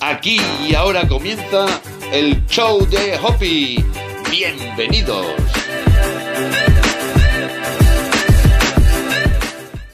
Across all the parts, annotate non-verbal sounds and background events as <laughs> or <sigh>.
Aquí y ahora comienza el show de Hoppy. Bienvenidos.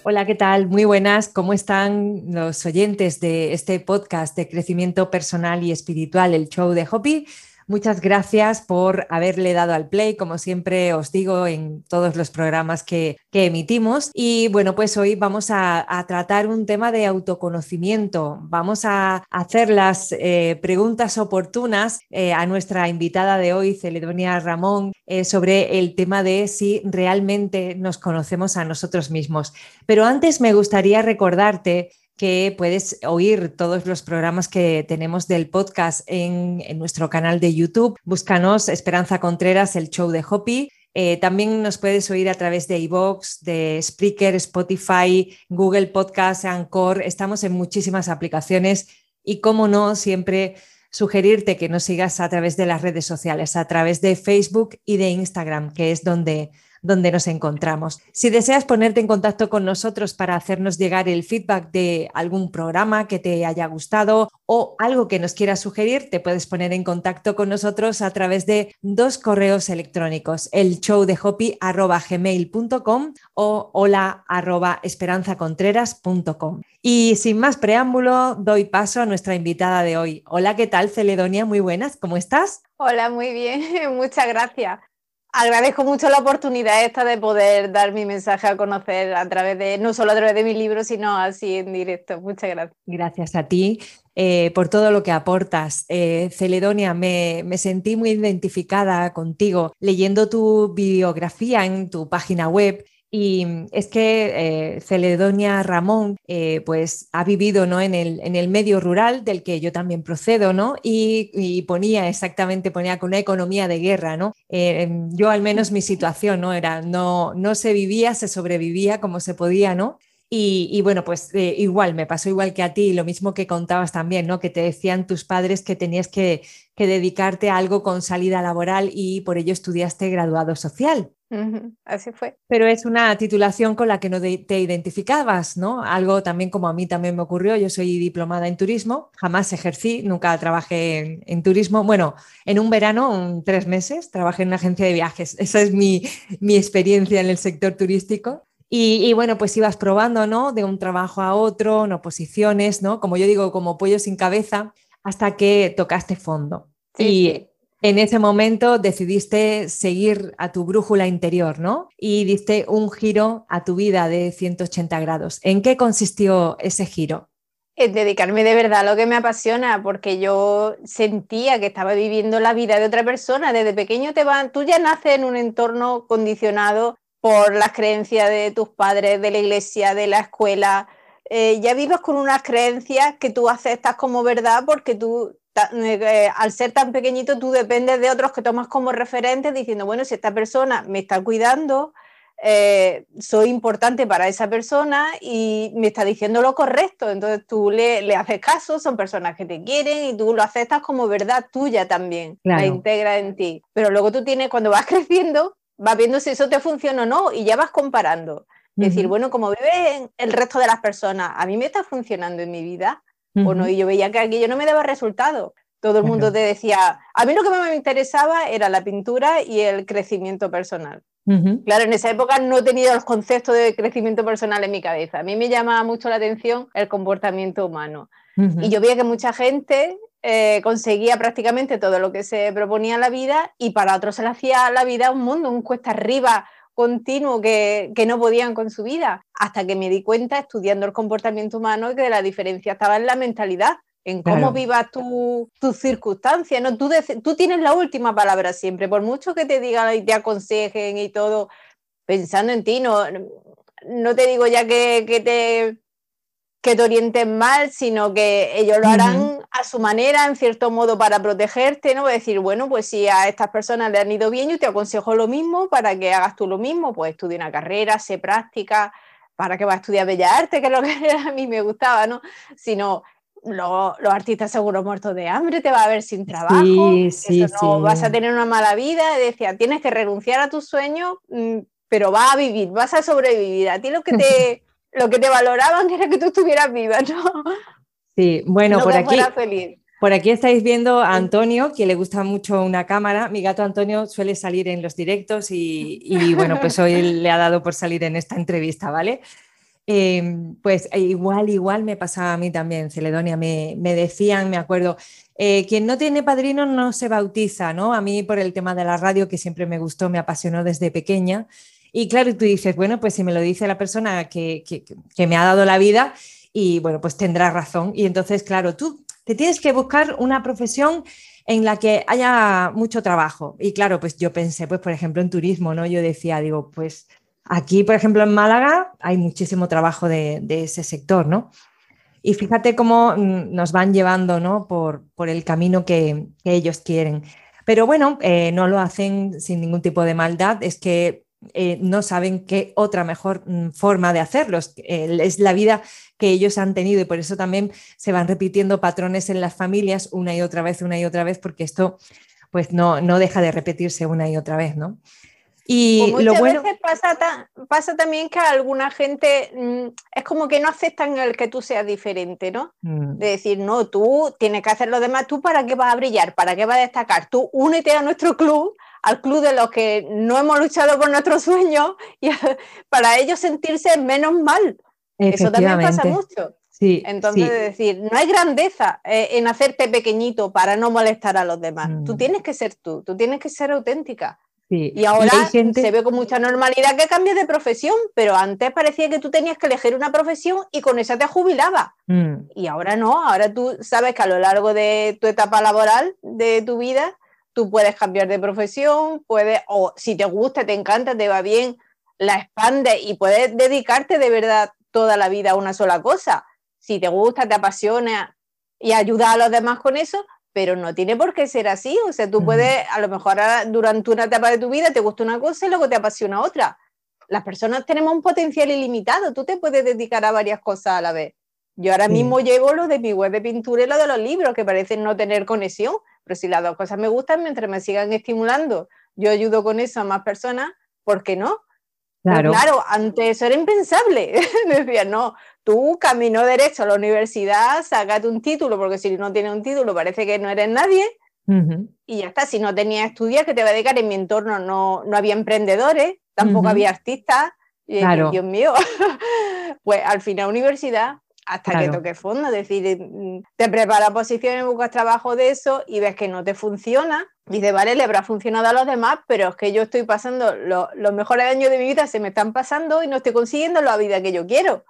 Hola, ¿qué tal? Muy buenas. ¿Cómo están los oyentes de este podcast de crecimiento personal y espiritual, el show de Hoppy? Muchas gracias por haberle dado al play, como siempre os digo en todos los programas que, emitimos. Y bueno, pues hoy vamos a, tratar un tema de autoconocimiento. Vamos a hacer las eh, preguntas oportunas eh, a nuestra invitada de hoy, Celedonia Ramón, eh, sobre el tema de si realmente nos conocemos a nosotros mismos. Pero antes me gustaría recordarte que puedes oír todos los programas que tenemos del podcast en, nuestro canal de YouTube. Búscanos Esperanza Contreras, el show de Hopi. Eh, también nos puedes oír a través de iVoox, de Spreaker, Spotify, Google Podcast, Anchor. Estamos en muchísimas aplicaciones y, como no, siempre sugerirte que nos sigas a través de las redes sociales, a través de Facebook y de Instagram, que es donde donde nos encontramos. Si deseas ponerte en contacto con nosotros para hacernos llegar el feedback de algún programa que te haya gustado o algo que nos quieras sugerir, te puedes poner en contacto con nosotros a través de dos correos electrónicos, el show o hola esperanzacontreras.com. Y sin más preámbulo, doy paso a nuestra invitada de hoy. Hola, ¿qué tal, Celedonia? Muy buenas, ¿cómo estás? Hola, muy bien, <laughs> muchas gracias. Agradezco mucho la oportunidad esta de poder dar mi mensaje a conocer a través de, no solo a través de mi libro, sino así en directo. Muchas gracias. Gracias a ti eh, por todo lo que aportas. Eh, Celedonia, me, me, sentí muy identificada contigo leyendo tu biografía en tu página web y es que eh, Celedonia Ramón eh, pues ha vivido ¿no? en, el, en, el, medio rural del que yo también procedo ¿no? y, ponía exactamente, ponía con una economía de guerra. ¿no? Eh, yo al menos mi situación ¿no? era, no, no se vivía, se sobrevivía como se podía, ¿no? Y, bueno, pues igual, me pasó igual que a ti, lo mismo que contabas también, ¿no? Que te decían tus padres que tenías que, que dedicarte a algo con salida laboral y por ello estudiaste graduado social. Así fue. Pero es una titulación con la que no te identificabas, ¿no? Algo también como a mí también me ocurrió. Yo soy diplomada en turismo, jamás ejercí, nunca trabajé en, turismo. Bueno, en un verano, tres meses, trabajé en una agencia de viajes. <laughs> Esa es mi, experiencia en el sector turístico. Y, bueno, pues ibas probando, ¿no? De un trabajo a otro, no posiciones, ¿no? Como yo digo, como pollo sin cabeza, hasta que tocaste fondo. y en ese momento decidiste seguir a tu brújula interior, ¿no? Y diste un giro a tu vida de 180 grados. ¿En qué consistió ese giro? En dedicarme de verdad a lo que me apasiona, porque yo sentía que estaba viviendo la vida de otra persona. Desde pequeño te van, tú ya naces en un entorno condicionado por las creencias de tus padres, de la iglesia, de la escuela. Eh, ya vives con unas creencias que tú aceptas como verdad porque tú eh, al ser tan pequeñito tú dependes de otros que tomas como referentes diciendo, bueno, si esta persona me está cuidando, eh, soy importante para esa persona y me está diciendo lo correcto, entonces tú le, le, haces caso, son personas que te quieren y tú lo aceptas como verdad tuya también, la integra en ti. Pero luego tú tienes, cuando vas <laughs> creciendo, vas viendo si eso te funciona o no y ya vas comparando. Decir, bueno, como vive el resto de las personas, a mí me está funcionando en mi vida, o no, y yo veía que aquello no me daba resultado. Todo el mundo te decía, a mí lo que más me interesaba era la pintura y el crecimiento personal. Claro, en esa época no tenía los conceptos de crecimiento personal en mi cabeza. A mí me llamaba mucho la atención el comportamiento humano. Y yo veía que mucha gente eh, conseguía prácticamente todo lo que se proponía en la vida y para otros se le hacía la vida un mundo, un cuesta arriba continuo que, no podían con su vida, hasta que me di cuenta estudiando el comportamiento humano que la diferencia estaba en la mentalidad, en cómo vivas tus circunstancias, ¿no? Tú, tú tienes la última palabra siempre, por mucho que te digan y te aconsejen y todo, pensando en ti, no, no te digo ya que, que te que te orienten mal, sino que ellos lo harán a su manera, en cierto modo, para protegerte, ¿no? Decir, bueno, pues si a estas personas le han ido bien, yo te aconsejo lo mismo para que hagas tú lo mismo, pues estudia una carrera, sé práctica, para que vas a estudiar Bellas Artes, que es lo que <laughs> a mí me gustaba, ¿no? Sino los, artistas seguros muertos de hambre, te va a ver sin trabajo, sí, no, vas a tener una mala vida, decía, tienes que renunciar a tus sueños, mm, pero vas a vivir, vas a sobrevivir. A ti lo que te <laughs> lo que te valoraban era que tú estuvieras viva, ¿no? Sí, bueno, por aquí. Por aquí estáis viendo a Antonio, que le gusta mucho una cámara. Mi gato Antonio suele salir en los directos y, bueno, pues hoy le ha dado por salir en esta entrevista, ¿vale? Em, pues igual, igual me pasaba a mí también, Celedonia, me, decían, me acuerdo, eh, quien no tiene padrino no se bautiza, ¿no? A mí por el tema de la radio, que siempre me gustó, me apasionó desde pequeña. Y claro, tú dices, bueno, pues si me lo dice la persona que, que me ha dado la vida, y bueno, pues tendrá razón. Y entonces, claro, tú te tienes que buscar una profesión en la que haya mucho trabajo. Y claro, pues yo pensé, pues por ejemplo, en turismo, ¿no? Yo decía, digo, pues aquí, por ejemplo, en Málaga hay muchísimo trabajo de, ese sector, ¿no? Y fíjate cómo mm, nos van llevando, ¿no? Por, por el camino que, ellos quieren. Pero bueno, eh, no lo hacen sin ningún tipo de maldad. Es que eh, no saben qué otra mejor mm, forma de hacerlo. es la vida que ellos han tenido y por eso también se van repitiendo patrones en las familias una y otra vez, una y otra vez, porque esto pues no, no deja de repetirse una y otra vez, ¿no? Y pues lo bueno... veces pasa, pasa, también que alguna gente mm, es como que no aceptan el que tú seas diferente, ¿no? Mm. De decir, no, tú tienes que hacer lo demás, tú para qué vas a brillar, para qué vas a destacar, tú únete a nuestro club al club de los que no hemos luchado por nuestros sueños y <laughs> para ellos sentirse menos mal. Eso también pasa mucho. Sí, Entonces, decir, no hay grandeza eh, en hacerte pequeñito para no molestar a los demás. Tú mm. tienes que ser tú, tú tienes que ser auténtica. Y ahora se ve con mucha normalidad que cambies de profesión, pero antes parecía que tú tenías que elegir una profesión y con esa te jubilaba. Mm. Y ahora no, ahora tú sabes que a lo largo de tu etapa laboral, de tu vida, tú puedes cambiar de profesión, puedes, o si te gusta, te encanta, te va bien, la expandes y puedes dedicarte de verdad toda la vida a una sola cosa. Si te gusta, te apasiona y ayuda a los demás con eso, pero no tiene por qué ser así. O sea, tú puedes, a lo mejor durante una etapa de tu vida te gusta una cosa y luego te apasiona otra. Las personas tenemos un potencial ilimitado, tú te puedes dedicar a varias cosas a la vez. Yo ahora mismo llevo lo de mi web de pintura y lo de los libros, que parecen no tener conexión, pero si las dos cosas me gustan, mientras me sigan estimulando, yo ayudo con eso a más personas, ¿por qué no? Pues claro, claro antes eso era impensable. <laughs> Decía, no, tú camino derecho a la universidad, sácate un título, porque si no tienes un título parece que no eres nadie. Y ya está, si no tenías estudiar, que te va a dedicar? En mi entorno no, no había emprendedores, tampoco había artistas. Y Dios mío, <laughs> pues al final universidad hasta que toque fondo, es decir, mm, te preparas posiciones, buscas trabajo de eso y ves que no te funciona, dices, vale, le habrá funcionado a los demás, pero es que yo estoy pasando los mejores años de mi vida, se me están pasando y no estoy consiguiendo la vida que yo quiero.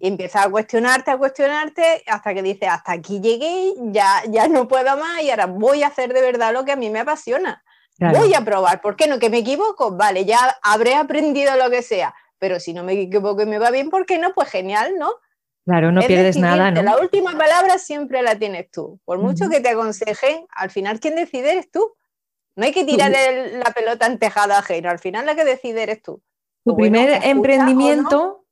Y empiezas a cuestionarte, a cuestionarte, hasta que dices, hasta aquí llegué, ya, ya no puedo más y ahora voy a hacer de verdad lo que a mí me apasiona. Voy a probar, ¿por qué no? ¿Que me equivoco? Vale, ya habré aprendido lo que sea, pero si no me equivoco y me va bien, ¿por qué no? Pues genial, ¿no? Claro, no pierdes nada, ¿no? La última palabra siempre la tienes tú. Por mucho que te aconsejen, al final quien decide eres tú. No hay que tirar la pelota en tejado ajeno, al final la que decide eres tú. Tu primer emprendimiento,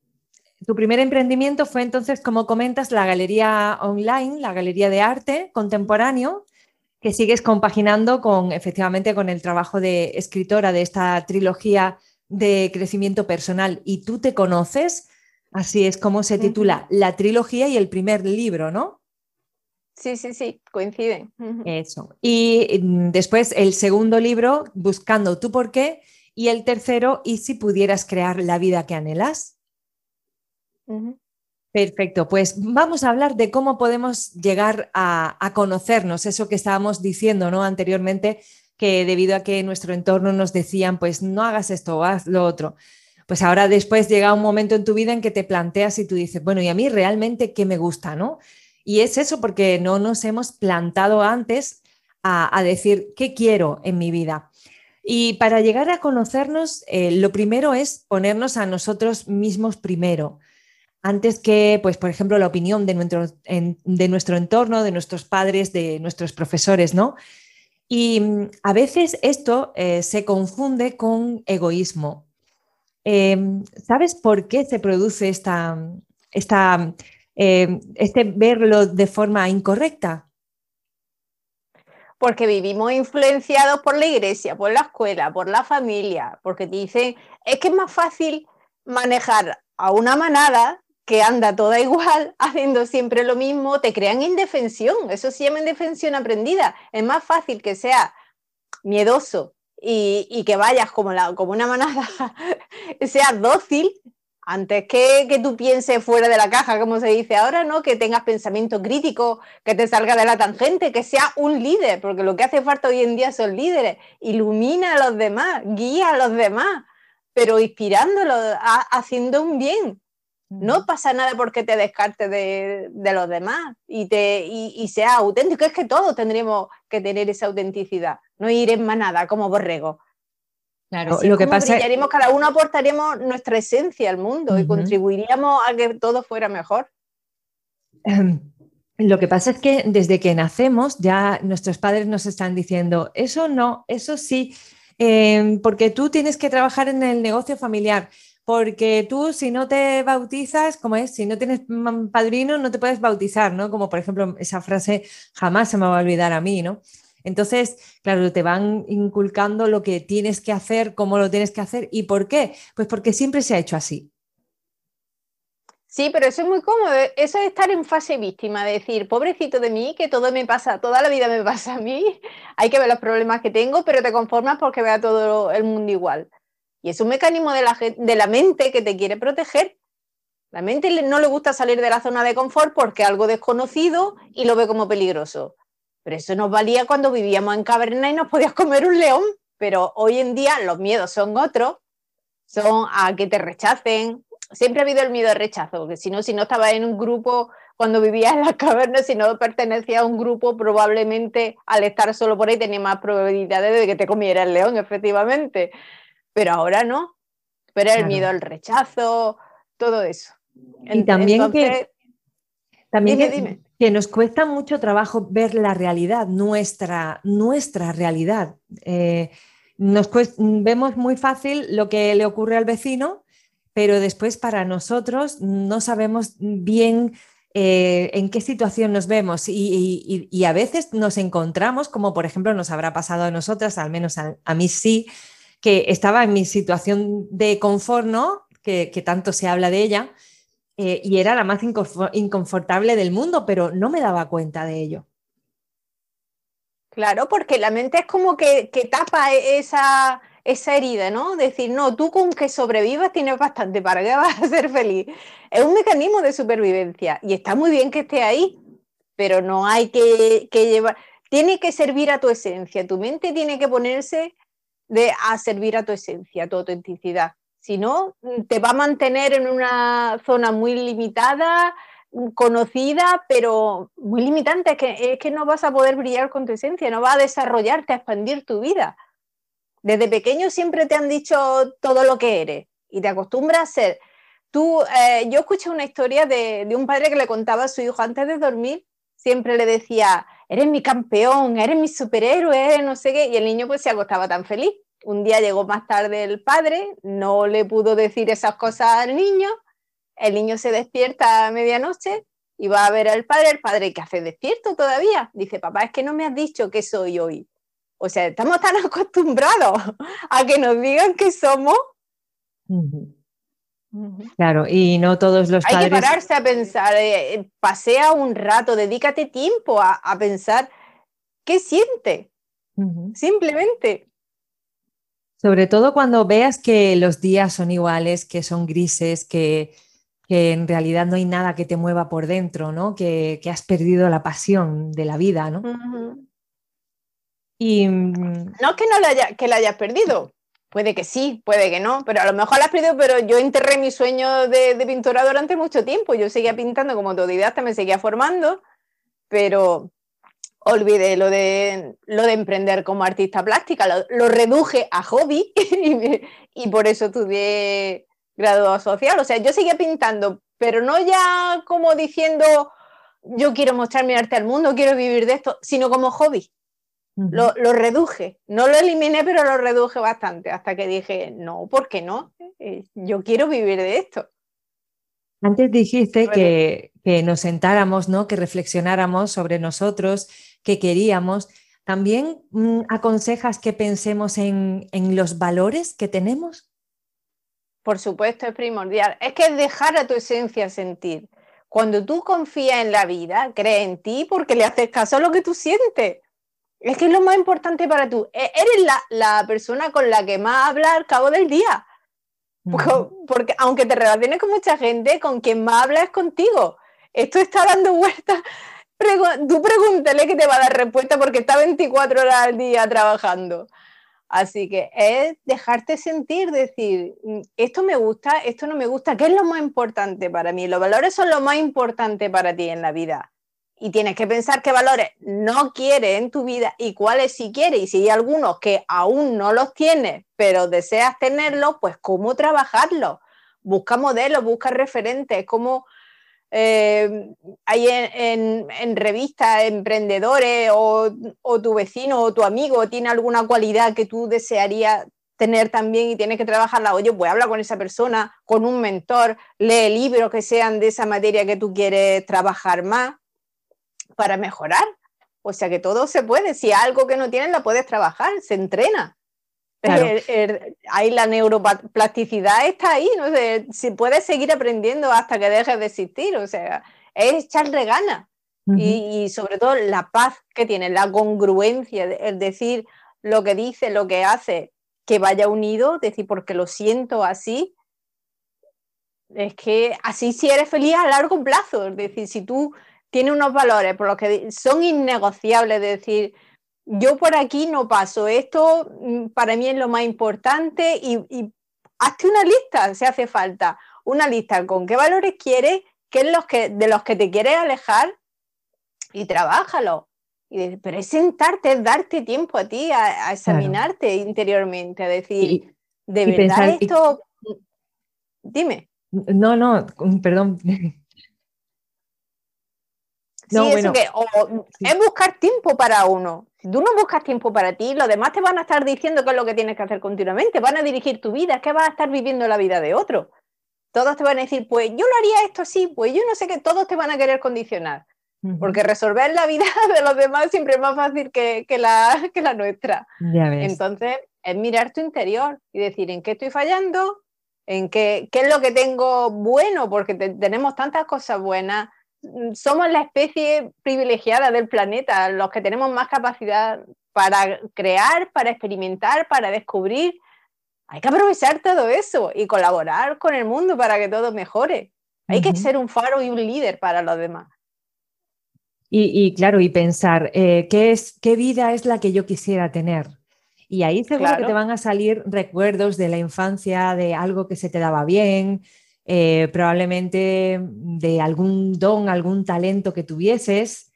tu primer emprendimiento fue entonces, como comentas, la galería online, la galería de arte contemporáneo, que sigues compaginando con efectivamente con el trabajo de escritora de esta trilogía de crecimiento personal. Y tú te conoces Así es como se titula la trilogía y el primer libro, ¿no? Sí, sí, sí, coinciden. Eso. Y mm, después el segundo libro, Buscando tu por qué, y el tercero, ¿y si pudieras crear la vida que anhelas? Perfecto, pues vamos a hablar de cómo podemos llegar a, a, conocernos, eso que estábamos diciendo ¿no? anteriormente, que debido a que nuestro entorno nos decían, pues no hagas esto, haz lo otro pues ahora después llega un momento en tu vida en que te planteas y tú dices, bueno, ¿y a mí realmente qué me gusta? ¿no? Y es eso porque no nos hemos plantado antes a, decir, ¿qué quiero en mi vida? Y para llegar a conocernos, eh, lo primero es ponernos a nosotros mismos primero, antes que, pues, por ejemplo, la opinión de nuestro, de nuestro entorno, de nuestros padres, de nuestros profesores, ¿no? Y mm, a veces esto eh, se confunde con egoísmo. Em, ¿Sabes por qué se produce esta, esta, em, este verlo de forma incorrecta? Porque vivimos influenciados por la iglesia, por la escuela, por la familia, porque te dicen, es que es más fácil manejar a una manada que anda toda igual, <laughs> haciendo siempre lo mismo, te crean indefensión. Eso se llama indefensión aprendida. Es más fácil que sea miedoso y, que vayas como, la, como una manada, <laughs> seas dócil, antes que, que tú pienses fuera de la caja, como se dice ahora, ¿no? Que tengas pensamiento crítico, que te salga de la tangente, que sea un líder, porque lo que hace falta hoy en día son líderes. Ilumina a los demás, guía a los demás, pero inspirándolos, haciendo un bien. No pasa nada porque te descartes de, los demás y, te, y, sea auténtico. Es que todos tendríamos que tener esa autenticidad, no ir en manada como borrego. Claro, lo que pasa brillaríamos, cada uno aportaríamos nuestra esencia al mundo y contribuiríamos a que todo fuera mejor. Em, lo que pasa es que desde que nacemos ya nuestros padres nos están diciendo, eso no, eso sí, em, porque tú tienes que trabajar en el negocio familiar porque tú si no te bautizas, como es, si no tienes padrino, no te puedes bautizar, ¿no? Como por ejemplo esa frase jamás se me va a olvidar a mí, ¿no? Entonces, claro, te van inculcando lo que tienes que hacer, cómo lo tienes que hacer y por qué. Pues porque siempre se ha hecho así. Sí, pero eso es muy cómodo. Eso es estar en fase víctima, de decir, pobrecito de mí, que todo me pasa, toda la vida me pasa a mí. Hay que ver los problemas que tengo, pero te conformas porque vea todo el mundo igual. Y es un mecanismo de la, de la mente que te quiere proteger. La mente no le gusta salir de la zona de confort porque algo desconocido y lo ve como peligroso. Pero eso nos valía cuando vivíamos en caverna y nos podías comer un león. Pero hoy en día los miedos son otros, son a que te rechacen. Siempre ha habido el miedo al rechazo, porque si no, si no estabas en un grupo cuando vivías en las cavernas, si no pertenecías a un grupo, probablemente al estar solo por ahí tenía más probabilidades de que te comiera el león, efectivamente pero ahora no. Pero el miedo al rechazo, todo eso. Y también que, también que, nos cuesta mucho trabajo ver la realidad, nuestra, nuestra realidad. Eh, nos vemos muy fácil lo que le ocurre al vecino, pero después para nosotros no sabemos bien eh, en qué situación nos vemos y, a veces nos encontramos, como por ejemplo nos habrá pasado a nosotras, al menos a mí sí, que estaba en mi situación de confort, ¿no? Que, tanto se habla de ella, eh, y era la más inconfortable del mundo, pero no me daba cuenta de ello. Claro, porque la mente es como que, tapa e-, esa, esa herida, ¿no? Decir, no, tú con que sobrevivas tienes bastante, ¿para qué vas a ser feliz? Es un mecanismo de supervivencia y está muy bien que esté ahí, pero no hay que, que llevar, tiene que servir a tu esencia, tu mente tiene que ponerse de a servir a tu esencia, a tu autenticidad. Si no, te va a mantener en una zona muy limitada, conocida, pero muy limitante, es que, es que no vas a poder brillar con tu esencia, no vas a desarrollarte, a expandir tu vida. Desde pequeño siempre te han dicho todo lo que eres y te acostumbras a ser. Tú, eh, yo escuché una historia de, de un padre que le contaba a su hijo antes de dormir, siempre le decía, eres mi campeón, eres mi superhéroe, no sé qué, y el niño pues se acostaba tan feliz. Un día llegó más tarde el padre, no le pudo decir esas cosas al niño, el niño se despierta a medianoche y va a ver al padre, el padre que hace despierto todavía, dice, papá, es que no me has dicho que soy hoy. O sea, estamos tan <laughs> acostumbrados a que nos digan que somos. Claro, y no todos los Hay que pararse a pensar, eh, pasea un rato, dedícate tiempo a, pensar qué siente, simplemente. Sobre todo cuando veas que los días son iguales, que son grises, que, en realidad no hay nada que te mueva por dentro, ¿no? Que, has perdido la pasión de la vida, ¿no? Y... No es que no la, haya, que la hayas perdido, Puede que sí, puede que no, pero a lo mejor la has perdido, pero yo enterré mi sueño de, pintura durante mucho tiempo. Yo seguía pintando como autodidacta, me seguía formando, pero olvidé lo de, lo de emprender como artista plástica, lo, reduje a hobby <laughs> y, por eso estudié grado social. O sea, yo seguía pintando, pero no ya como diciendo yo quiero mostrar mi arte al mundo, quiero vivir de esto, sino como hobby. Lo, reduje, no lo eliminé, pero lo reduje bastante, hasta que dije, no, ¿por qué no? Eh, yo quiero vivir de esto. Antes dijiste que, nos sentáramos, ¿no? que reflexionáramos sobre nosotros, que queríamos. ¿También mm, aconsejas que pensemos en, los valores que tenemos? Por supuesto, es primordial. Es que es dejar a tu esencia sentir. Cuando tú confías en la vida, crees en ti porque le haces caso a lo que tú sientes. Es que es lo más importante para tú. E-, eres la, persona con la que más hablas al cabo del día. Porque, aunque te relaciones con mucha gente, con quien más hablas es contigo. Esto está dando vueltas. Tú pregúntale que te va a dar respuesta porque está 24 horas al día trabajando. Así que es dejarte sentir, decir, mm, esto me gusta, esto no me gusta, ¿qué es lo más importante para mí? Los valores son lo más importante para ti en la vida. Y tienes que pensar qué valores no quieres en tu vida y cuáles sí quieres. Y si hay algunos que aún no los tienes, pero deseas tenerlos, pues cómo trabajarlos. Busca modelos, busca referentes, cómo eh, hay en, revistas, emprendedores o, tu vecino o tu amigo tiene alguna cualidad que tú desearías tener también y tienes que trabajarla, oye, pues habla con esa persona, con un mentor, lee libros que sean de esa materia que tú quieres trabajar más para mejorar. O sea que todo se puede, si algo que no tienes la puedes trabajar, se entrena. Ahí la neuroplasticidad está ahí, no sé, si puedes seguir aprendiendo hasta que dejes de existir, o sea, es echarle ganas. y, sobre todo la paz que tiene, la congruencia, el decir lo que dice, lo que hace, que vaya unido, decir, porque lo siento así, es que así si eres feliz a largo plazo, es decir, si tú tienes unos valores por los que son innegociables, es decir, yo por aquí no paso, esto mm, para mí es lo más importante y, hazte una lista si hace falta, una lista con qué valores quieres, qué es los que, de los que te quieres alejar y trabájalo. Y pero es sentarte, es darte tiempo a ti, a, examinarte interiormente, a decir, de verdad esto... Dime. No, no, perdón, <laughs> sí, eso que es buscar tiempo para uno. Si tú no buscas tiempo para ti, los demás te van a estar diciendo qué es lo que tienes que hacer continuamente, van a dirigir tu vida, es que vas a estar viviendo la vida de otro. Todos te van a decir, pues yo lo haría esto así, pues yo no sé qué, todos te van a querer condicionar. Porque resolver la vida <laughs> de los demás siempre es más fácil que, la, que la nuestra. Entonces, es mirar tu interior y decir en qué estoy fallando, en qué, qué es lo que tengo bueno, porque tenemos tantas cosas buenas, somos la especie privilegiada del planeta, los que tenemos más capacidad para crear, para experimentar, para descubrir. Hay que aprovechar todo eso y colaborar con el mundo para que todo mejore. Hay que ser un faro y un líder para los demás. Y, claro, y pensar, eh, ¿qué, es, ¿qué vida es la que yo quisiera tener? Y ahí seguro que te van a salir recuerdos de la infancia, de algo que se te daba bien, eh, probablemente de algún don, algún talento que tuvieses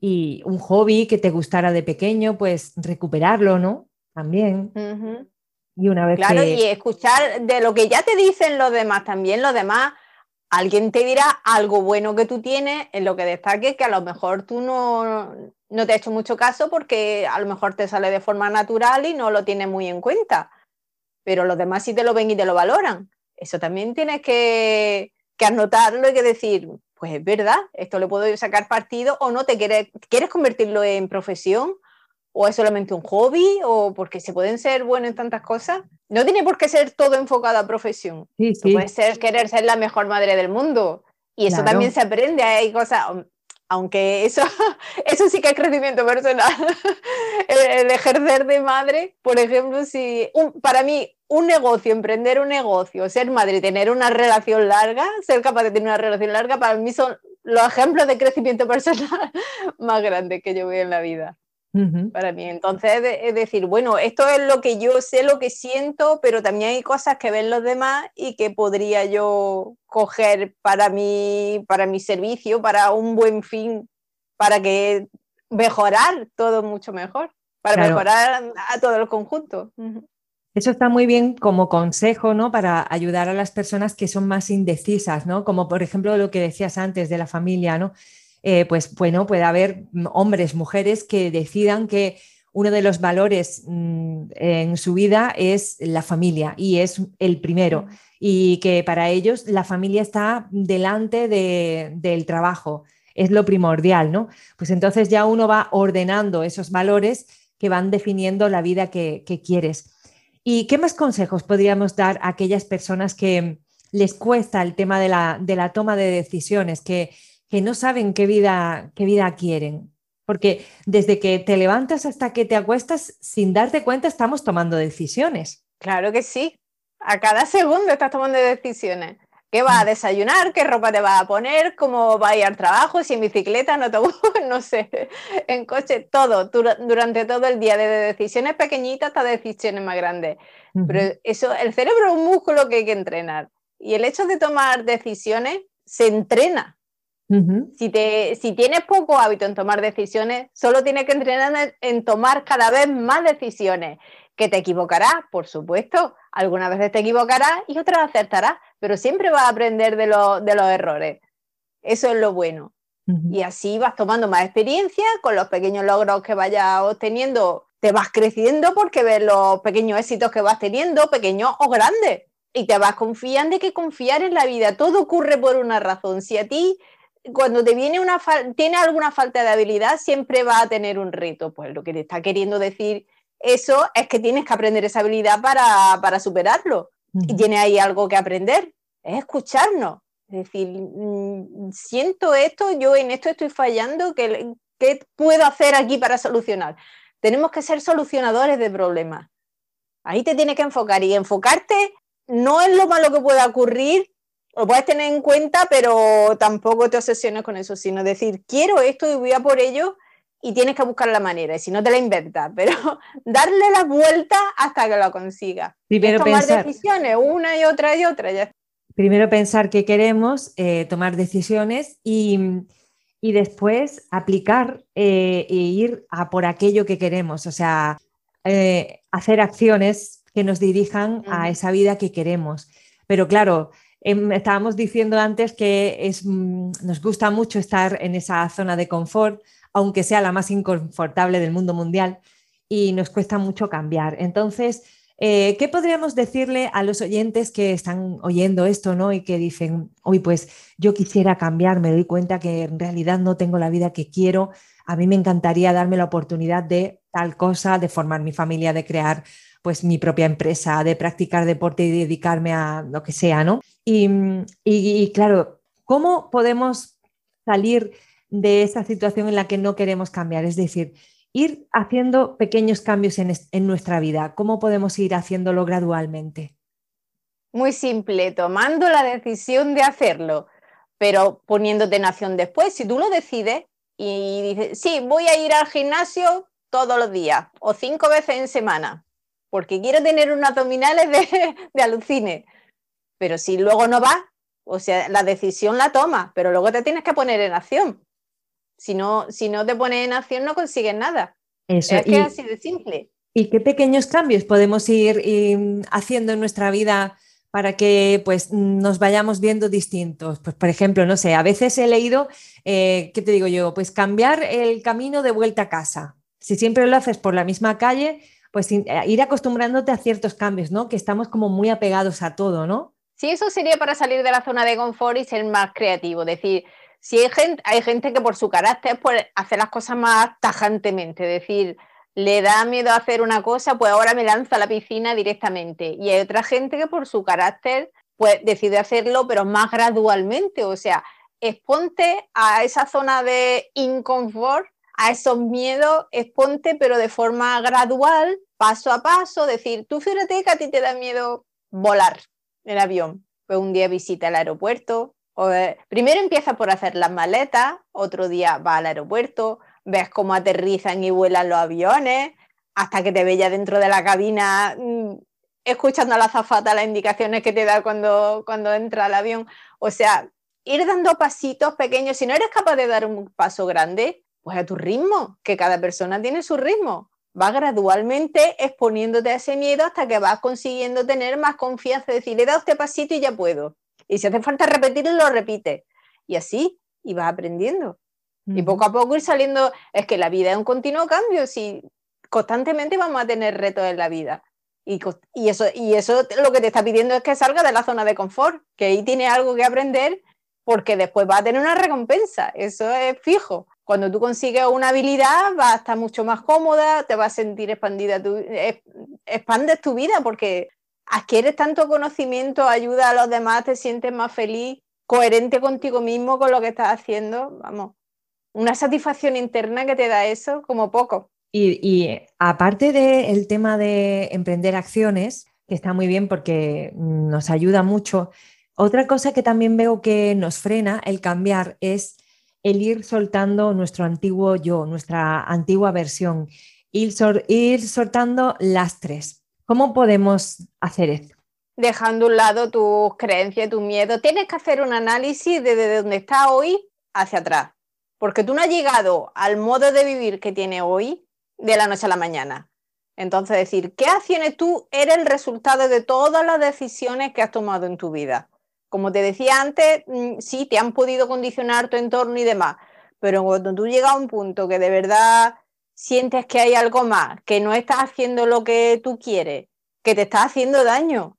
y un hobby que te gustara de pequeño, pues recuperarlo, ¿no? También. Y una vez claro, y escuchar de lo que ya te dicen los demás, también los demás, alguien te dirá algo bueno que tú tienes en lo que destaque que a lo mejor tú no, no te has hecho mucho caso porque a lo mejor te sale de forma natural y no lo tienes muy en cuenta. Pero los demás sí te lo ven y te lo valoran eso también tienes que, anotarlo y que decir, pues es verdad, esto le puedo sacar partido o no te quieres, quieres convertirlo en profesión o es solamente un hobby o porque se pueden ser buenos en tantas cosas. No tiene por qué ser todo enfocado a profesión. Sí, Puede ser querer ser la mejor madre del mundo y eso también se aprende. Hay cosas, aunque eso, <laughs> eso sí que es crecimiento personal. <laughs> el, ejercer de madre, por ejemplo, si para mí un negocio, emprender un negocio, ser madre, tener una relación larga, ser capaz de tener una relación larga, para mí son los ejemplos de crecimiento <laughs> personal más grandes que yo veo en la vida. Para mí, entonces es decir, bueno, esto es lo que yo sé, lo que siento, pero también hay cosas que ven los demás y que podría yo coger para mi, para mi servicio, para un buen fin, para que mejorar todo mucho mejor, para mejorar a todo el conjunto. Eso está muy bien como consejo, ¿no? Para ayudar a las personas que son más indecisas, ¿no? Como por ejemplo lo que decías antes de la familia, ¿no? Eh, pues bueno, puede haber hombres, mujeres que decidan que uno de los valores mm, en su vida es la familia y es el primero y que para ellos la familia está delante del trabajo, es lo primordial, ¿no? Pues entonces ya uno va ordenando esos valores que van definiendo la vida que quieres. ¿Y qué más consejos podríamos dar a aquellas personas que les cuesta el tema de la, de la toma de decisiones, que, que no saben qué vida, qué vida quieren? Porque desde que te levantas hasta que te acuestas, sin darte cuenta, estamos tomando decisiones. Claro que sí. A cada segundo estás tomando decisiones. ¿Qué vas a mm. desayunar? ¿Qué ropa te vas a poner? ¿Cómo vas a ir al trabajo? ¿Si en bicicleta? ¿No <laughs> No sé. En coche, todo. Durante todo el día, desde decisiones pequeñitas hasta decisiones más grandes. Pero eso, el cerebro es un músculo que hay que entrenar. Y el hecho de tomar decisiones se entrena si, te, si tienes poco hábito en tomar decisiones, solo tienes que entrenar en, tomar cada vez más decisiones. Que te equivocarás, por supuesto. Algunas veces te equivocarás y otras acertarás, pero siempre vas a aprender de, de los errores. Eso es lo bueno. Y así vas tomando más experiencia con los pequeños logros que vayas obteniendo. Te vas creciendo porque ves los pequeños éxitos que vas teniendo, pequeños o grandes. Y te vas confiando de que confiar en la vida. Todo ocurre por una razón. Si a ti cuando te viene una tiene alguna falta de habilidad, siempre va a tener un reto. Pues lo que te está queriendo decir eso es que tienes que aprender esa habilidad para, superarlo. Y tiene ahí algo que aprender, es escucharnos. Es decir, mm, siento esto, yo en esto estoy fallando, ¿qué, ¿qué puedo hacer aquí para solucionar? Tenemos que ser solucionadores de problemas. Ahí te tienes que enfocar y enfocarte no es lo malo que pueda ocurrir, lo puedes tener en cuenta, pero tampoco te obsesiones con eso, sino decir, quiero esto y voy a por ello y tienes que buscar la manera, y si no te la inventas, pero <laughs> darle la vuelta hasta que lo consigas. Primero tomar decisiones una y otra y otra. Ya. Primero pensar qué queremos, eh, tomar decisiones y, después aplicar eh, e ir a por aquello que queremos, o sea, eh, hacer acciones que nos dirijan a esa vida que queremos. Pero claro, Em, estábamos diciendo antes que es, mm, nos gusta mucho estar en esa zona de confort, aunque sea la más inconfortable del mundo mundial, y nos cuesta mucho cambiar. Entonces, eh, ¿qué podríamos decirle a los oyentes que están oyendo esto ¿no? y que dicen, uy, pues yo quisiera cambiar, me doy cuenta que en realidad no tengo la vida que quiero, a mí me encantaría darme la oportunidad de tal cosa, de formar mi familia, de crear pues mi propia empresa, de practicar deporte y dedicarme a lo que sea, ¿no? Y, claro, ¿cómo podemos salir de esa situación en la que no queremos cambiar? Es decir, ir haciendo pequeños cambios en, en nuestra vida. ¿Cómo podemos ir haciéndolo gradualmente? Muy simple, tomando la decisión de hacerlo, pero poniéndote en acción después. Si tú lo decides y dices, sí, voy a ir al gimnasio todos los días o cinco veces en semana, porque quiero tener unos abdominales de, de alucine. Pero si luego no va, o sea, la decisión la toma, pero luego te tienes que poner en acción. Si no, si no te pones en acción, no consigues nada. Eso, es que es así de simple. ¿Y qué pequeños cambios podemos ir, haciendo en nuestra vida para que pues, nos vayamos viendo distintos? Pues, por ejemplo, no sé, a veces he leído, eh, ¿qué te digo yo? Pues cambiar el camino de vuelta a casa. Si siempre lo haces por la misma calle, pues eh, ir acostumbrándote a ciertos cambios, ¿no? Que estamos como muy apegados a todo, ¿no? Sí, eso sería para salir de la zona de confort y ser más creativo. Decir, si hay gente, hay gente que por su carácter pues, hace las cosas más tajantemente, decir, le da miedo hacer una cosa, pues ahora me lanza a la piscina directamente. Y hay otra gente que por su carácter pues decide hacerlo, pero más gradualmente. O sea, exponte a esa zona de inconfort a esos miedos, exponte, pero de forma gradual, paso a paso, decir, tú fíjate que a ti te da miedo volar en avión, pues un día visita el aeropuerto, o, eh, primero empieza por hacer las maletas, otro día va al aeropuerto, ves cómo aterrizan y vuelan los aviones, hasta que te ve ya dentro de la cabina mm, escuchando a la zafata las indicaciones que te da cuando, cuando entra el avión. O sea, ir dando pasitos pequeños. Si no eres capaz de dar un paso grande, pues a tu ritmo, que cada persona tiene su ritmo. Va gradualmente exponiéndote a ese miedo hasta que vas consiguiendo tener más confianza, decir, he dado este pasito y ya puedo. Y si hace falta repetirlo, lo repites. Y así, y vas aprendiendo. Y poco a poco ir saliendo, es que la vida es un continuo cambio, si constantemente vamos a tener retos en la vida. Y, y, eso, y eso lo que te está pidiendo es que salga de la zona de confort, que ahí tiene algo que aprender porque después va a tener una recompensa, eso es fijo. Cuando tú consigues una habilidad, vas a estar mucho más cómoda, te vas a sentir expandida, tu, expandes tu vida porque adquieres tanto conocimiento, ayuda a los demás, te sientes más feliz, coherente contigo mismo con lo que estás haciendo. Vamos, una satisfacción interna que te da eso como poco. Y, aparte del tema de emprender acciones, que está muy bien porque nos ayuda mucho, otra cosa que también veo que nos frena el cambiar es el ir soltando nuestro antiguo yo, nuestra antigua versión, ir, ir soltando lastres. ¿Cómo podemos hacer eso? Dejando a un lado tus creencias, tus miedos. Tienes que hacer un análisis desde donde estás hoy hacia atrás. Porque tú no has llegado al modo de vivir que tiene hoy de la noche a la mañana. Entonces, decir, ¿qué acciones tú eres el resultado de todas las decisiones que has tomado en tu vida? Como te decía antes, mm, sí, te han podido condicionar tu entorno y demás, pero cuando tú llegas a un punto que de verdad sientes que hay algo más, que no estás haciendo lo que tú quieres, que te está haciendo daño,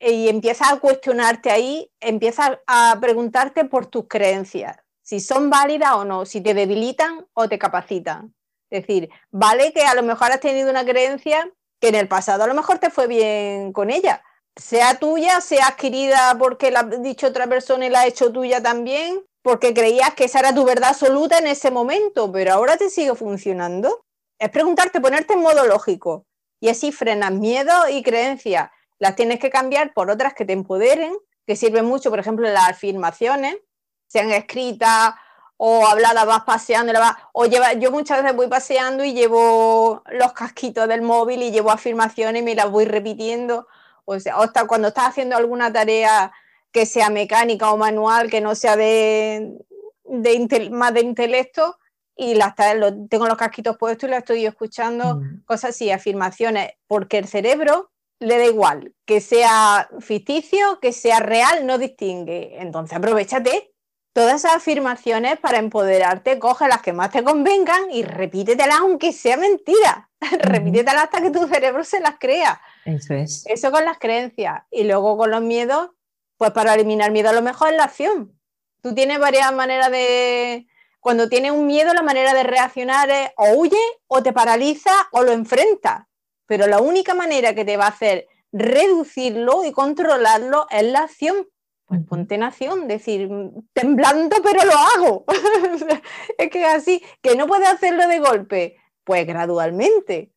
y empiezas a cuestionarte ahí, empiezas a preguntarte por tus creencias, si son válidas o no, si te debilitan o te capacitan. Es decir, vale que a lo mejor has tenido una creencia que en el pasado a lo mejor te fue bien con ella, sea tuya, sea adquirida porque la ha dicho otra persona y la ha hecho tuya también, porque creías que esa era tu verdad absoluta en ese momento, pero ahora te sigue funcionando. Es preguntarte, ponerte en modo lógico y así frenas miedo y creencias. Las tienes que cambiar por otras que te empoderen, que sirven mucho, por ejemplo, las afirmaciones, sean escritas o hablada, vas paseando, o yo muchas veces voy paseando y llevo los casquitos del móvil y llevo afirmaciones y me las voy repitiendo, o sea, hasta cuando estás haciendo alguna tarea que sea mecánica o manual, que no sea de, más de intelecto, y las, tengo los casquitos puestos y las estoy escuchando, mm. cosas así, afirmaciones, porque el cerebro le da igual que sea ficticio, que sea real, no distingue. Entonces aprovechate todas esas afirmaciones para empoderarte, coge las que más te convengan y repítetelas aunque sea mentira. <laughs> repítetelas hasta que tu cerebro se las crea. Eso es. Eso con las creencias. Y luego con los miedos, pues para eliminar miedo a lo mejor es la acción. Tú tienes varias maneras de... Cuando tienes un miedo, la manera de reaccionar es o huye, o te paraliza, o lo enfrenta. Pero la única manera que te va a hacer reducirlo y controlarlo es la acción. Pues ponte en acción, decir, temblando, pero lo hago. <laughs> es que así, que no puedes hacerlo de golpe, pues gradualmente.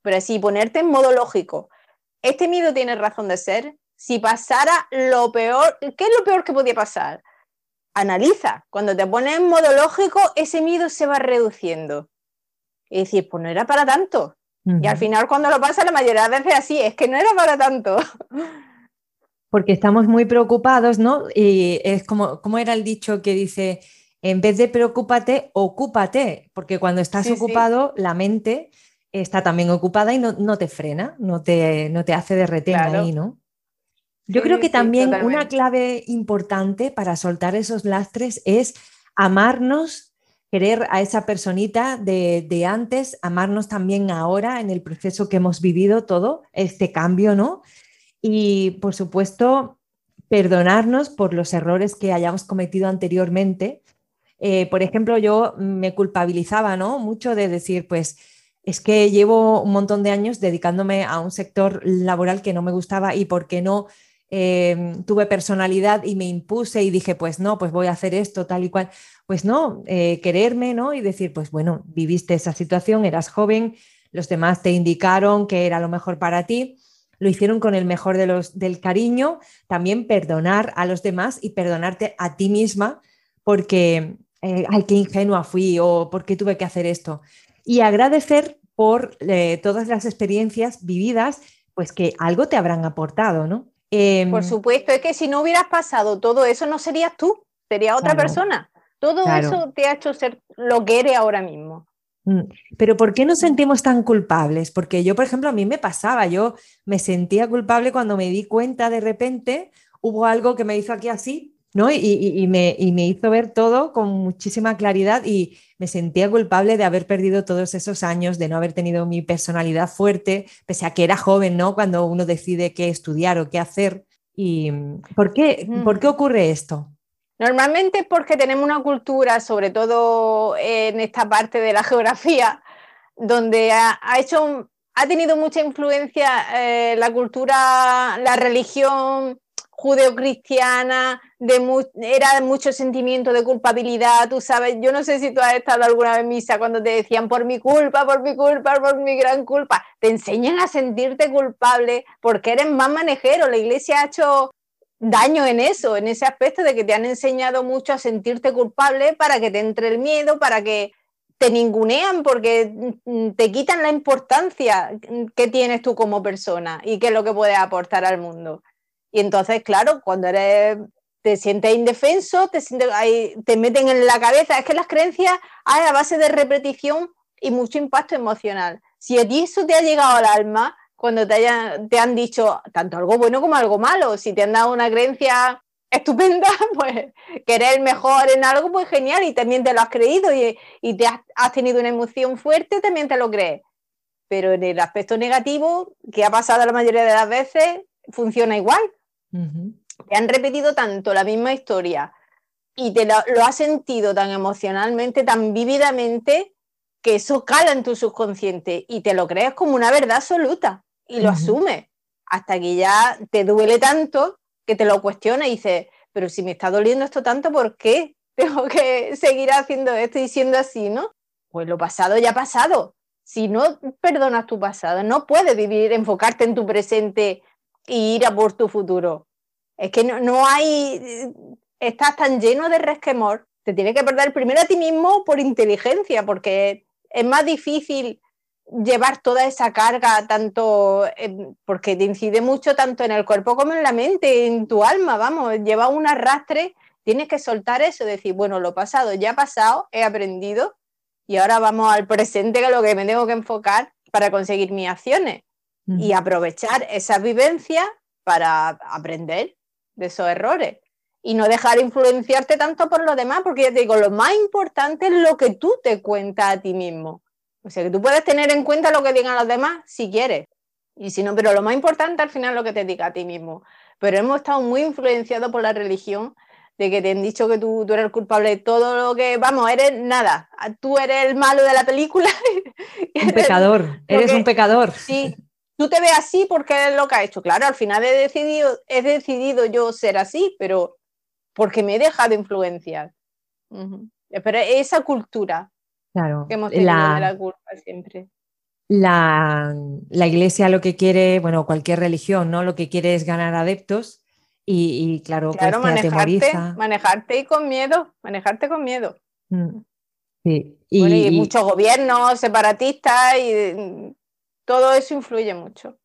Pero así, ponerte en modo lógico. Este miedo tiene razón de ser. Si pasara lo peor, ¿qué es lo peor que podía pasar? Analiza. Cuando te pones en modo lógico, ese miedo se va reduciendo. Y decir, pues no era para tanto. Y al final, cuando lo pasa, la mayoría de veces así, es que no era para tanto. <laughs> porque estamos muy preocupados, ¿no? Y es como, como era el dicho que dice, en vez de preocúpate, ocúpate, porque cuando estás ocupado, la mente está también ocupada y no, te frena, no te, no te hace derretir ahí, ¿no? Yo creo que también una clave importante para soltar esos lastres es amarnos, querer a esa personita de, de, antes, amarnos también ahora en el proceso que hemos vivido todo, este cambio, ¿no? Y, por supuesto, perdonarnos por los errores que hayamos cometido anteriormente. Eh, por ejemplo, yo me culpabilizaba ¿no? mucho de decir, pues es que llevo un montón de años dedicándome a un sector laboral que no me gustaba y por qué no em, tuve personalidad y me impuse y dije, pues no, pues voy a hacer esto, tal y cual. Pues no, eh, quererme ¿no? y decir, pues bueno, viviste esa situación, eras joven, los demás te indicaron que era lo mejor para ti lo hicieron con el mejor de los, del cariño, también perdonar a los demás y perdonarte a ti misma porque, eh, ay, qué ingenua fui o por qué tuve que hacer esto. Y agradecer por eh, todas las experiencias vividas, pues que algo te habrán aportado, ¿no? Em, por supuesto, es que si no hubieras pasado todo eso, no serías tú, sería otra persona. Todo eso te ha hecho ser lo que eres ahora mismo. Mm, pero ¿por qué nos sentimos tan culpables? Porque yo, por ejemplo, a mí me pasaba, yo me sentía culpable cuando me di cuenta de repente, hubo algo que me hizo aquí así, ¿no? Y, me, me, hizo ver todo con muchísima claridad y me sentía culpable de haber perdido todos esos años, de no haber tenido mi personalidad fuerte, pese a que era joven, ¿no? Cuando uno decide qué estudiar o qué hacer. ¿Y por qué, ¿por qué ocurre esto? Normalmente porque tenemos una cultura, sobre todo en esta parte de la <laughs> geografía, donde ha, hecho, ha tenido mucha influencia eh, la cultura, la religión judeocristiana, de era mucho sentimiento de culpabilidad, tú sabes, yo no sé si tú has estado alguna vez en misa cuando te decían por mi culpa, por mi culpa, por mi gran culpa, te enseñan a sentirte culpable porque eres más manejero, la iglesia ha hecho daño en eso, en ese aspecto de que te han enseñado mucho a sentirte culpable para que te entre el miedo, para que te ningunean porque te quitan la importancia que tienes tú como persona y qué es lo que puedes aportar al mundo. Y entonces, claro, cuando te sientes indefenso, te, sientes, te meten en la cabeza, es que las creencias hay a base de repetición y mucho impacto emocional. Si a ti eso te ha llegado al alma, cuando te, te han dicho tanto algo bueno como algo malo. Si te han dado una creencia estupenda, <laughs> pues que eres el mejor en algo, pues genial, y también te lo has creído y, y te has, tenido una emoción fuerte, también te lo crees. Pero en el aspecto negativo, que ha pasado la mayoría de las veces, funciona igual. Te han repetido tanto la misma historia y te lo, lo has sentido tan emocionalmente, tan vívidamente, que eso cala en tu subconsciente y te lo crees como una verdad absoluta y lo asumes hasta que ya te duele tanto que te lo cuestiona y dices, pero si me está doliendo esto tanto, ¿por qué tengo que seguir haciendo esto y siendo así, no? Pues lo pasado ya ha pasado. Si no perdonas tu pasado, no puedes vivir, enfocarte en tu presente e ir a por tu futuro. Es que no, no hay, estás tan lleno de resquemor, te tienes que perder primero a ti mismo por inteligencia, porque es más difícil llevar toda esa carga, tanto porque te incide mucho tanto en el cuerpo como en la mente, en tu alma, vamos, lleva un arrastre, tienes que soltar eso, decir, bueno, lo pasado ya ha pasado, he aprendido y ahora vamos al presente, que es lo que me tengo que enfocar para conseguir mis acciones y aprovechar esa vivencia para aprender de esos errores. Y no dejar influenciarte tanto por los demás, porque ya te digo, lo más importante es lo que tú te cuentas a ti mismo. O sea, que tú puedes tener en cuenta lo que digan los demás si quieres. Y si no, pero lo más importante al final es lo que te diga a ti mismo. Pero hemos estado muy influenciados por la religión, de que te han dicho que tú, tú eres el culpable de todo lo que, vamos, eres nada, tú eres el malo de la película. <laughs> Un pecador, eres un pecador. Sí, tú te ves así porque es lo que ha hecho. Claro, al final he decidido, he decidido yo ser así, pero porque me he dejado influenciar. Pero esa cultura, Claro. Que hemos tenido la, la culpa siempre. La, iglesia lo que quiere, bueno, cualquier religión, ¿no? Lo que quiere es ganar adeptos y, claro, pues manejarte, manejarte y con miedo, manejarte con miedo. Mm. Sí. Y, muchos gobiernos separatistas y todo eso influye mucho.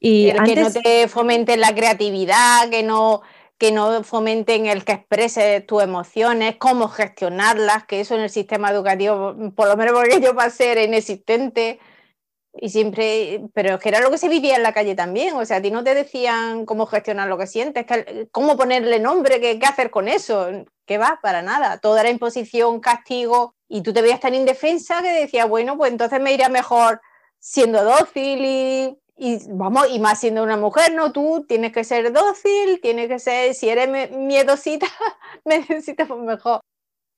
y que no te fomenten la creatividad, que no que no fomenten el que exprese tus emociones, cómo gestionarlas, que eso en el sistema educativo, por lo menos porque yo pasé, era inexistente. Y siempre, pero es era lo que se vivía en la calle también, o sea, a ti no te decían cómo gestionar lo que sientes, cómo ponerle nombre, qué, hacer con eso, que va, para nada, todo era imposición, castigo, y tú te veías tan indefensa que decías, bueno, pues entonces me iría mejor siendo dócil y y vamos, y más siendo una mujer, ¿no? Tú tienes que ser dócil, tienes que ser, si eres miedosita, <laughs> necesitas mejor.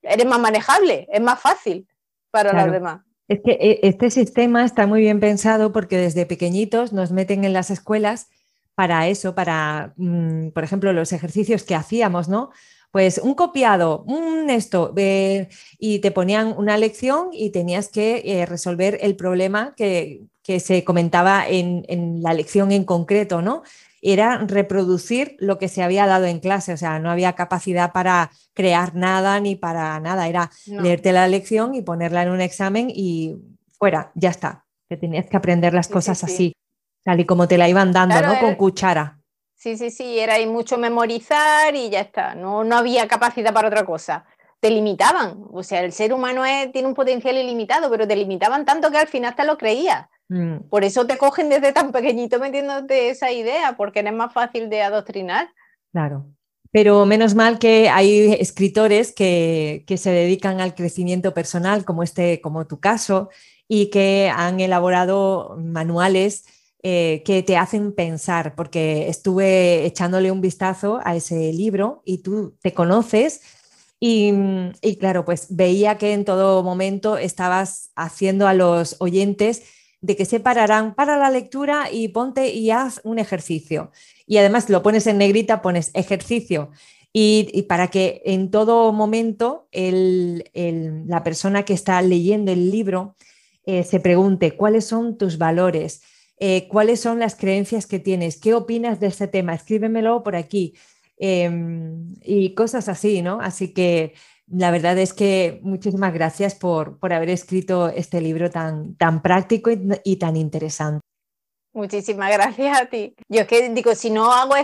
Eres más manejable, es más fácil para los demás. Es que eh, este sistema está muy bien pensado porque desde pequeñitos nos meten en las escuelas para eso, para, mm, por ejemplo, los ejercicios que hacíamos, ¿no? Pues un copiado, un esto, y te ponían una lección y tenías que eh, resolver el problema que, que se comentaba en, la lección en concreto, ¿no? Era reproducir lo que se había dado en clase, o sea, no había capacidad para crear nada ni para nada, era leerte la lección y ponerla en un examen y fuera, ya está, que tenías que aprender las cosas así, tal y como te la iban dando, ¿no? Con cuchara. Sí, sí, sí, era mucho memorizar y ya está, no, no había capacidad para otra cosa te limitaban. O sea, el ser humano tiene un potencial ilimitado, pero te limitaban tanto que al final te lo creías. Mm. Por eso te cogen desde tan pequeñito metiéndote esa idea, porque es más fácil de adoctrinar. Claro. Pero menos mal que hay escritores que, se dedican al crecimiento personal, como este, como tu caso, y que han elaborado manuales eh, que te hacen pensar, porque estuve echándole un vistazo a ese libro y tú te conoces y, y, claro, pues veía que en todo momento estabas haciendo a los oyentes de que se pararán para la lectura y ponte y haz un ejercicio. Y además lo pones en negrita, pones ejercicio. Y, para que en todo momento la persona que está leyendo el libro eh, se pregunte cuáles son tus valores, eh, cuáles son las creencias que tienes, qué opinas de este tema, escríbemelo por aquí em, y cosas así, ¿no? Así que la verdad es que muchísimas gracias por, haber escrito este libro tan, tan práctico y, tan interesante. Muchísimas gracias a ti. Yo es que digo, si no hago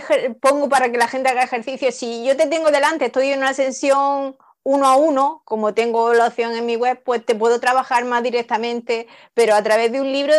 pongo para que la gente haga ejercicio, si yo te tengo delante, estoy en una sesión uno a uno, como tengo la opción en mi web, pues te puedo trabajar más directamente, pero a través de un libro,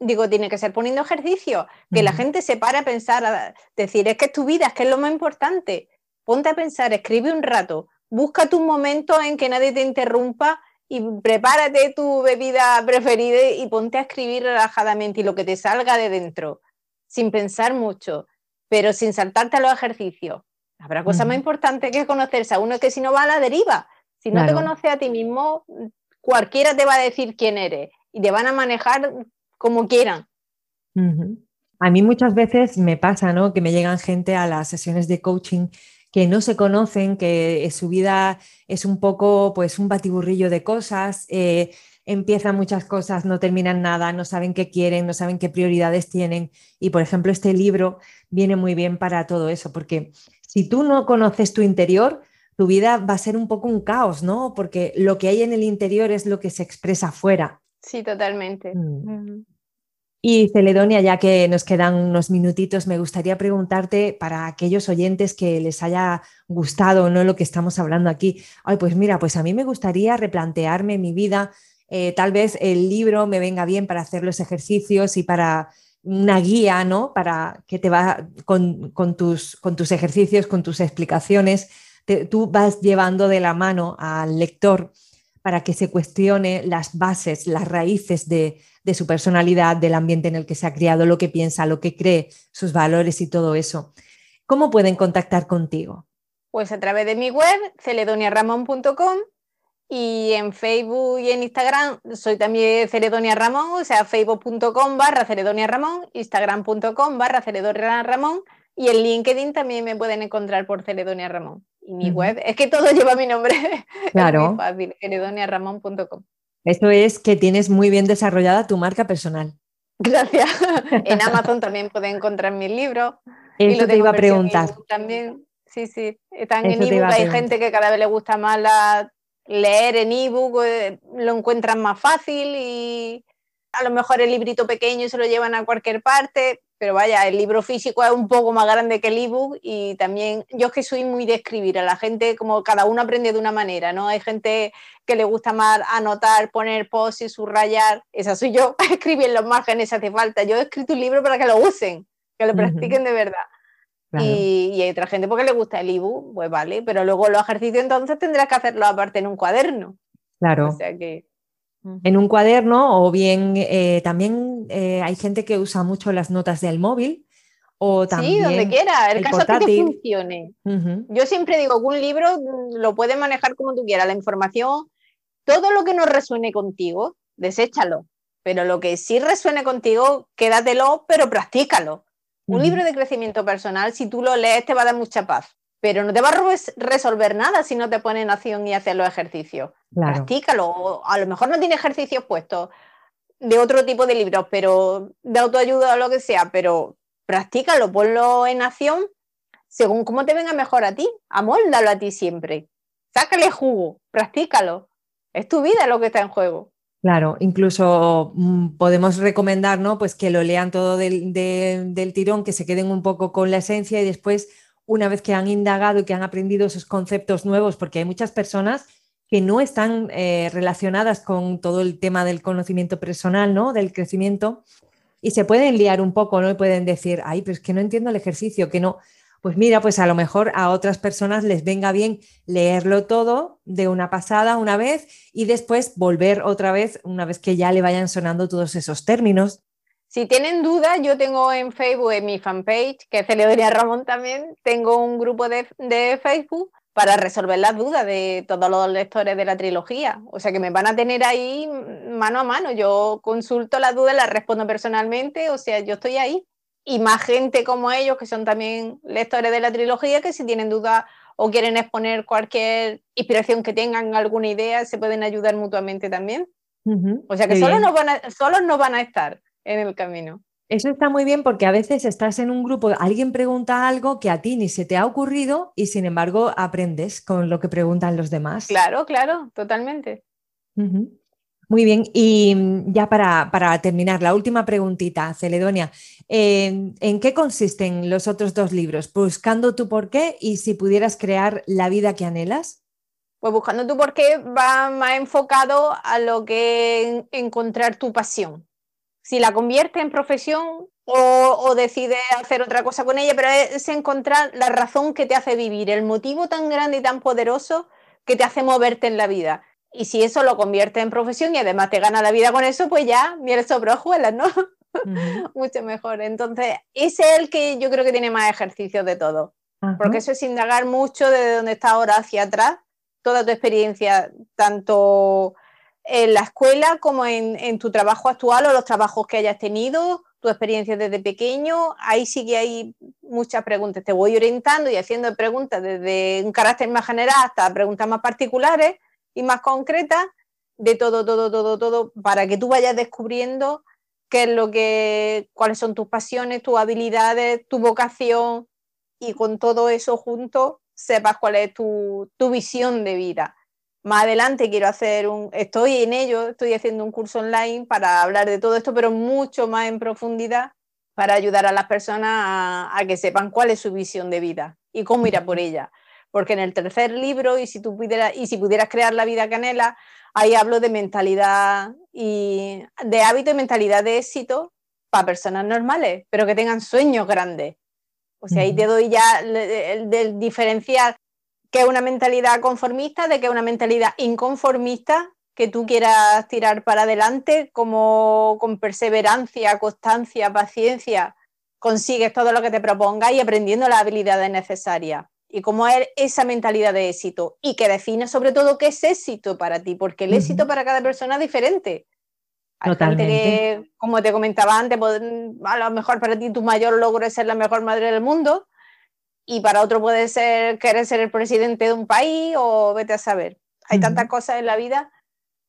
digo, tiene que ser poniendo ejercicio, que la gente se para a pensar, a decir, es que es tu vida, es que es lo más importante. Ponte a pensar, escribe un rato, busca tu momento en que nadie te interrumpa y prepárate tu bebida preferida y ponte a escribir relajadamente y lo que te salga de dentro, sin pensar mucho, pero sin saltarte a los ejercicios. Habrá cosa más importante que conocerse a uno que si no va a la deriva. Si no te conoces a ti mismo, cualquiera te va a decir quién eres y te van a manejar como quieran. A mí muchas veces me pasa, ¿no? Que me llegan gente a las sesiones de coaching que no se conocen, que su vida es un poco, pues, un batiburrillo de cosas, eh, empiezan muchas cosas, no terminan nada, no saben qué quieren, no saben qué prioridades tienen. Y, por ejemplo, este libro viene muy bien para todo eso, porque si tú no conoces tu interior, tu vida va a ser un poco un caos, ¿no? Porque lo que hay en el interior es lo que se expresa afuera. Sí, totalmente. Mm. Y Celedonia, ya que nos quedan unos minutitos, me gustaría preguntarte para aquellos oyentes que les haya gustado no lo que estamos hablando aquí. Ay, pues mira, pues a mí me gustaría replantearme mi vida. Eh, tal vez el libro me venga bien para hacer los ejercicios y para una guía, ¿no? Para que te va con, tus, con tus, ejercicios, con tus explicaciones, tú vas llevando de la mano al lector para que se cuestione las bases, las raíces de, su personalidad, del ambiente en el que se ha criado, lo que piensa, lo que cree, sus valores y todo eso. ¿Cómo pueden contactar contigo? Pues a través de mi web, celedoniaramon.com y en Facebook y en Instagram soy también Celedonia Ramón, o sea, facebook.com barra instagram.com barra Celedonia Ramón y en LinkedIn también me pueden encontrar por Celedonia Ramón. Y mi web, es que todo <laughs> lleva mi nombre. Claro. es muy fácil. Eso es que tienes muy bien desarrollada tu marca personal. Gracias. <laughs> En Amazon también pueden encontrar mis libros. Eso te iba a preguntar. También, sí, sí. Están en ebook. Hay gente que cada vez le gusta más leer en ebook, eh, lo encuentran más fácil y a lo mejor el librito pequeño se lo llevan a cualquier parte pero vaya, el libro físico es un poco más grande que el ebook y también yo es que soy muy de escribir, a la gente como cada uno aprende de una manera, ¿no? Hay gente que le gusta más anotar, poner post y subrayar, esa soy yo, <laughs> escribir en los márgenes hace falta, yo he escrito un libro para que lo usen, que lo practiquen de verdad. Y, y, hay otra gente porque le gusta el ebook, pues vale, pero luego los ejercicios entonces tendrás que hacerlo aparte en un cuaderno. Claro. O sea que en un cuaderno o bien eh, también eh, hay gente que usa mucho las notas del móvil o también sí, donde quiera, el, caso es que funcione. Yo siempre digo que un libro mm, lo puedes manejar como tú quieras, la información, todo lo que no resuene contigo, deséchalo, pero lo que sí resuene contigo, quédatelo, pero practícalo. Un libro de crecimiento personal, si tú lo lees, te va a dar mucha paz pero no te va a resolver nada si no te pones en acción y haces los ejercicios. Practícalo. A lo mejor no tiene ejercicios puestos de otro tipo de libros, pero de autoayuda o lo que sea, pero practícalo, ponlo en acción según cómo te venga mejor a ti. Amóldalo a ti siempre. Sácale jugo, practícalo. Es tu vida lo que está en juego. Claro, incluso mm, podemos recomendar ¿no? pues que lo lean todo del, del tirón, que se queden un poco con la esencia y después una vez que han indagado y que han aprendido esos conceptos nuevos, porque hay muchas personas que no están eh, relacionadas con todo el tema del conocimiento personal, ¿no? Del crecimiento, y se pueden liar un poco, ¿no? Y pueden decir, ay, pero es que no entiendo el ejercicio, que no. Pues mira, pues a lo mejor a otras personas les venga bien leerlo todo de una pasada una vez y después volver otra vez una vez que ya le vayan sonando todos esos términos Si tienen dudas, yo tengo en Facebook, en mi fanpage, que es Celedonia Ramón también, tengo un grupo de, de Facebook para resolver las dudas de todos los lectores de la trilogía. O sea que me van a tener ahí mano a mano. Yo consulto las dudas, las respondo personalmente, o sea, yo estoy ahí. Y más gente como ellos, que son también lectores de la trilogía, que si tienen dudas o quieren exponer cualquier inspiración que tengan, alguna idea, se pueden ayudar mutuamente también. O sea que solo no van a, solos no van a estar en el camino. Eso está muy bien porque a veces estás en un grupo, alguien pregunta algo que a ti ni se te ha ocurrido y sin embargo aprendes con lo que preguntan los demás. Claro, claro, totalmente. Muy bien, y mm, ya para, terminar, la última preguntita, Celedonia. ¿En qué consisten los otros dos libros? Buscando tu porqué y si pudieras crear la vida que anhelas. Pues buscando tu porqué va más enfocado a lo que encontrar tu pasión si la convierte en profesión o, decide hacer otra cosa con ella, pero es encontrar la razón que te hace vivir, el motivo tan grande y tan poderoso que te hace moverte en la vida. Y si eso lo convierte en profesión y además te gana la vida con eso, pues ya, miel sobre hojuelas, ¿no? <laughs> Mucho mejor. Entonces, ese es el que yo creo que tiene más ejercicios de todo. Porque eso es indagar mucho desde donde estás ahora hacia atrás, toda tu experiencia, tanto en la escuela como en, tu trabajo actual o los trabajos que hayas tenido, tu experiencia desde pequeño, ahí sí que hay muchas preguntas. Te voy orientando y haciendo preguntas desde un carácter más general hasta preguntas más particulares y más concretas de todo, todo, todo, todo, para que tú vayas descubriendo qué es lo que, cuáles son tus pasiones, tus habilidades, tu vocación y con todo eso junto sepas cuál es tu, tu visión de vida más adelante quiero hacer un, estoy en ello, estoy haciendo un curso online para hablar de todo esto, pero mucho más en profundidad para ayudar a las personas a, que sepan cuál es su visión de vida y cómo ir a por ella. Porque en el tercer libro, y si, tú pudieras, y si pudieras crear la vida canela, ahí hablo de mentalidad y de hábito y mentalidad de éxito para personas normales, pero que tengan sueños grandes. O sea, ahí te doy ya el, el diferenciar que es una mentalidad conformista, de que es una mentalidad inconformista, que tú quieras tirar para adelante, como con perseverancia, constancia, paciencia, consigues todo lo que te propongas y aprendiendo las habilidades necesarias. Y cómo es esa mentalidad de éxito y que define sobre todo qué es éxito para ti, porque el éxito para cada persona es diferente. Totalmente. como te comentaba antes, pues, a lo mejor para ti tu mayor logro es ser la mejor madre del mundo, y para otro puede ser querer ser el presidente de un país o vete a saber. Hay tantas cosas en la vida.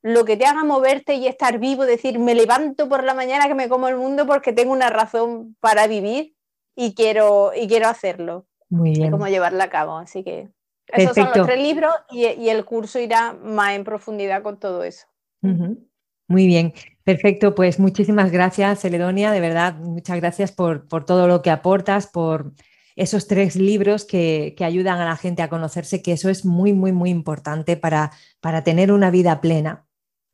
Lo que te haga moverte y estar vivo, decir, me levanto por la mañana que me como el mundo porque tengo una razón para vivir y quiero, y quiero hacerlo. Muy bien. cómo llevarla a cabo. Así que esos son los tres libros y, el curso irá más en profundidad con todo eso. Muy bien, perfecto. Pues muchísimas gracias, Celedonia. De verdad, muchas gracias por, por todo lo que aportas, por esos tres libros que, ayudan a la gente a conocerse, que eso es muy, muy, muy importante para, para tener una vida plena.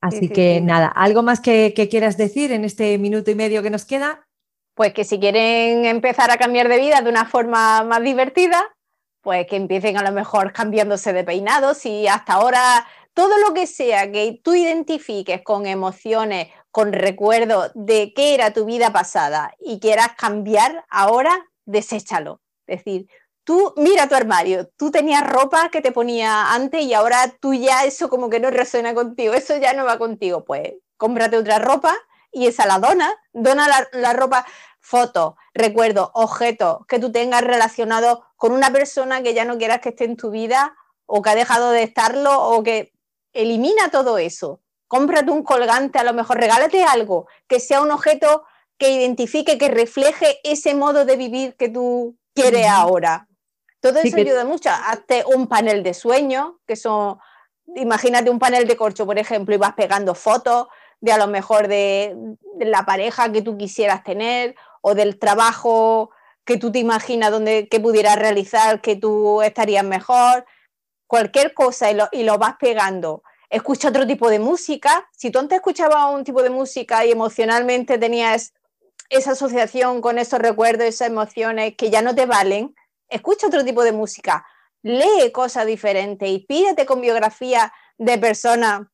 Así que nada, ¿algo más que, quieras decir en este minuto y medio que nos queda? Pues que si quieren empezar a cambiar de vida de una forma más divertida, pues que empiecen a lo mejor cambiándose de peinados y hasta ahora todo lo que sea que tú identifiques con emociones, con recuerdos de qué era tu vida pasada y quieras cambiar ahora, deséchalo. Es decir, tú mira tu armario, tú tenías ropa que te ponía antes y ahora tú ya eso como que no resuena contigo, eso ya no va contigo, pues cómprate otra ropa y esa la dona, dona la, ropa, fotos, recuerdos, objetos que tú tengas relacionados con una persona que ya no quieras que esté en tu vida o que ha dejado de estarlo o que elimina todo eso. Cómprate un colgante, a lo mejor regálate algo que sea un objeto que identifique, que refleje ese modo de vivir que tú quiere ahora. Todo eso ayuda mucho. Hazte un panel de sueños, que son, imagínate un panel de corcho, por ejemplo, y vas pegando fotos de a lo mejor de, la pareja que tú quisieras tener o del trabajo que tú te imaginas donde, que pudieras realizar, que tú estarías mejor, cualquier cosa y lo, y lo vas pegando. Escucha otro tipo de música. Si tú antes escuchabas un tipo de música y emocionalmente tenías esa asociación con esos recuerdos, esas emociones que ya no te valen, escucha otro tipo de música, lee cosas diferentes, y pídete con biografía de personas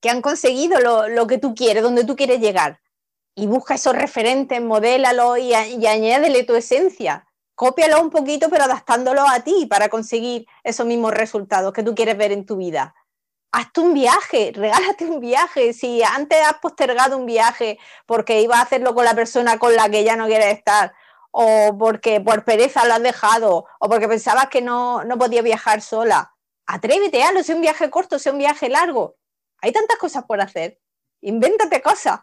que han conseguido lo, que tú quieres, donde tú quieres llegar. y busca esos referentes, modélalo y, y añádele tu esencia. Cópialo un poquito, pero adaptándolo a ti para conseguir esos mismos resultados que tú quieres ver en tu vida. Hazte un viaje, <laughs> regálate un viaje. Si antes has postergado un viaje porque ibas a hacerlo con la persona con la que ya no quieres estar, o porque por pereza lo has dejado, o porque pensabas que no, no podías viajar sola, atrévete, hazlo, sea un viaje corto, sea un viaje largo. Hay tantas cosas por hacer. Invéntate cosas.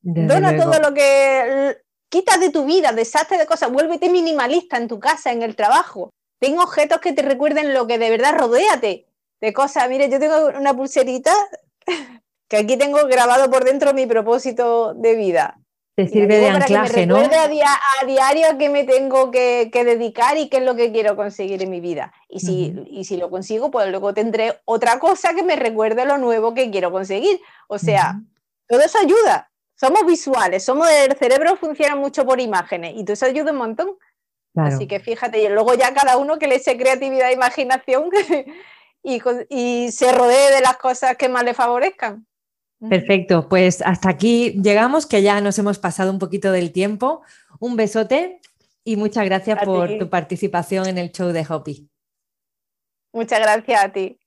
Dona todo lo que quita de tu vida, deshazte de cosas, vuélvete minimalista en tu casa, en el trabajo. Ten objetos que te recuerden lo que de verdad rodéate de cosas. Mire, yo tengo una pulserita que aquí tengo grabado por dentro mi propósito de vida. Te sirve de anclaje, ¿no? A, a, diario a qué me tengo que, dedicar y qué es lo que quiero conseguir en mi vida. Y si, y si lo consigo, pues luego tendré otra cosa que me recuerde lo nuevo que quiero conseguir. O sea, todo eso ayuda somos visuales, somos el cerebro funciona mucho por imágenes y todo eso ayuda un montón. Así que fíjate, y luego ya cada uno que le eche creatividad e imaginación <laughs> y, y se rodee de las cosas que más le favorezcan. Perfecto, pues hasta aquí llegamos, que ya nos hemos pasado un poquito del tiempo. Un besote y muchas gracias por tu participación en el show de Hopi. Muchas gracias a ti.